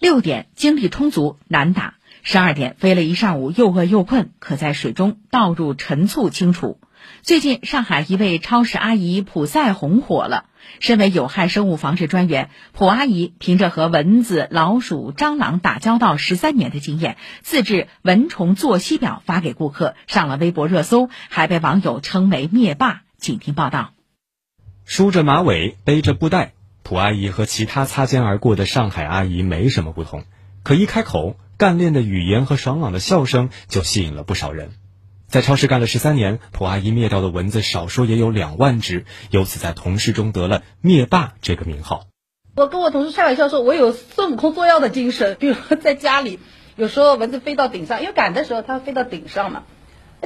六点精力充足难打，十二点飞了一上午又饿又困，可在水中倒入陈醋清除。最近，上海一位超市阿姨普赛红火了。身为有害生物防治专员，普阿姨凭着和蚊子、老鼠、蟑螂打交道十三年的经验，自制蚊虫作息表发给顾客，上了微博热搜，还被网友称为“灭霸”。请听报道。梳着马尾，背着布袋，普阿姨和其他擦肩而过的上海阿姨没什么不同，可一开口，干练的语言和爽朗的笑声就吸引了不少人。在超市干了十三年，普阿姨灭掉的蚊子少说也有两万只，由此在同事中得了“灭霸”这个名号。我跟我同事开玩笑说，我有孙悟空捉妖的精神。比如说在家里，有时候蚊子飞到顶上，因为赶的时候它飞到顶上嘛，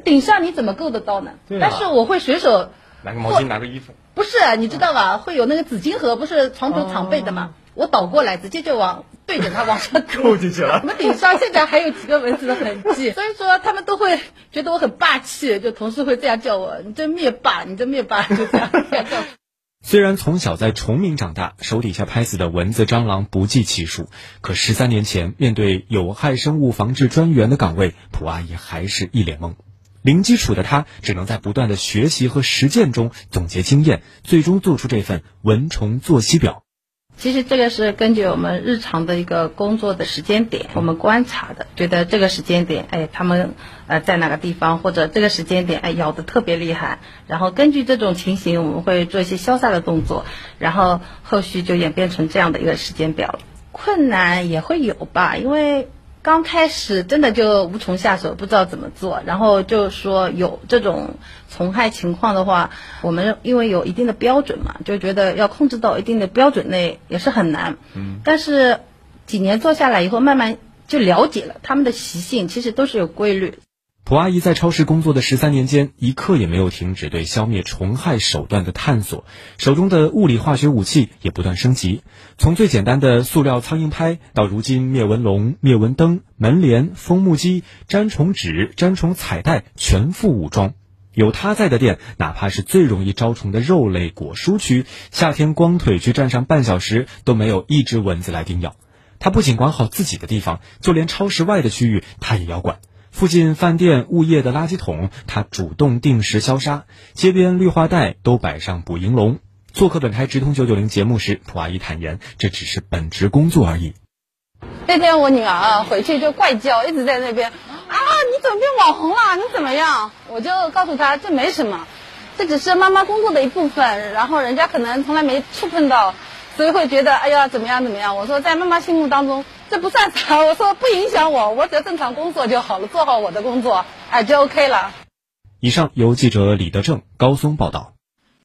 顶上你怎么够得到呢？但是我会随手拿个毛巾，拿个衣服。不是，你知道吧？会有那个纸巾盒，不是床头常备的嘛？我倒过来，直接就往对着它往上 扣进去了。我们顶上现在还有几个蚊子的痕迹，所以说他们都会觉得我很霸气，就同事会这样叫我：“你这灭霸，你这灭霸。”就这样叫。虽然从小在崇明长大，手底下拍死的蚊子、蟑螂不计其数，可十三年前面对有害生物防治专员的岗位，蒲阿姨还是一脸懵。零基础的他，只能在不断的学习和实践中总结经验，最终做出这份蚊虫作息表。其实这个是根据我们日常的一个工作的时间点，我们观察的，觉得这个时间点，哎，他们呃在哪个地方，或者这个时间点，哎咬的特别厉害，然后根据这种情形，我们会做一些消杀的动作，然后后续就演变成这样的一个时间表了。困难也会有吧，因为。刚开始真的就无从下手，不知道怎么做，然后就说有这种虫害情况的话，我们因为有一定的标准嘛，就觉得要控制到一定的标准内也是很难。嗯，但是几年做下来以后，慢慢就了解了他们的习性，其实都是有规律。蒲阿姨在超市工作的十三年间，一刻也没有停止对消灭虫害手段的探索，手中的物理化学武器也不断升级。从最简单的塑料苍蝇拍，到如今灭蚊笼、灭蚊灯、门帘、枫木机、粘虫纸、粘虫彩带，全副武装。有他在的店，哪怕是最容易招虫的肉类果蔬区，夏天光腿去站上半小时，都没有一只蚊子来叮咬。他不仅管好自己的地方，就连超市外的区域，他也要管。附近饭店、物业的垃圾桶，他主动定时消杀；街边绿化带都摆上捕蝇笼。做客本台直通九九零节目时，蒲阿姨坦言，这只是本职工作而已。那天我女儿回去就怪叫，一直在那边啊，你怎么变网红了？你怎么样？我就告诉她，这没什么，这只是妈妈工作的一部分，然后人家可能从来没触碰到。所以会觉得，哎呀，怎么样怎么样？我说，在妈妈心目当中，这不算啥。我说不影响我，我只要正常工作就好了，做好我的工作，哎，就 OK 了。以上由记者李德正、高松报道。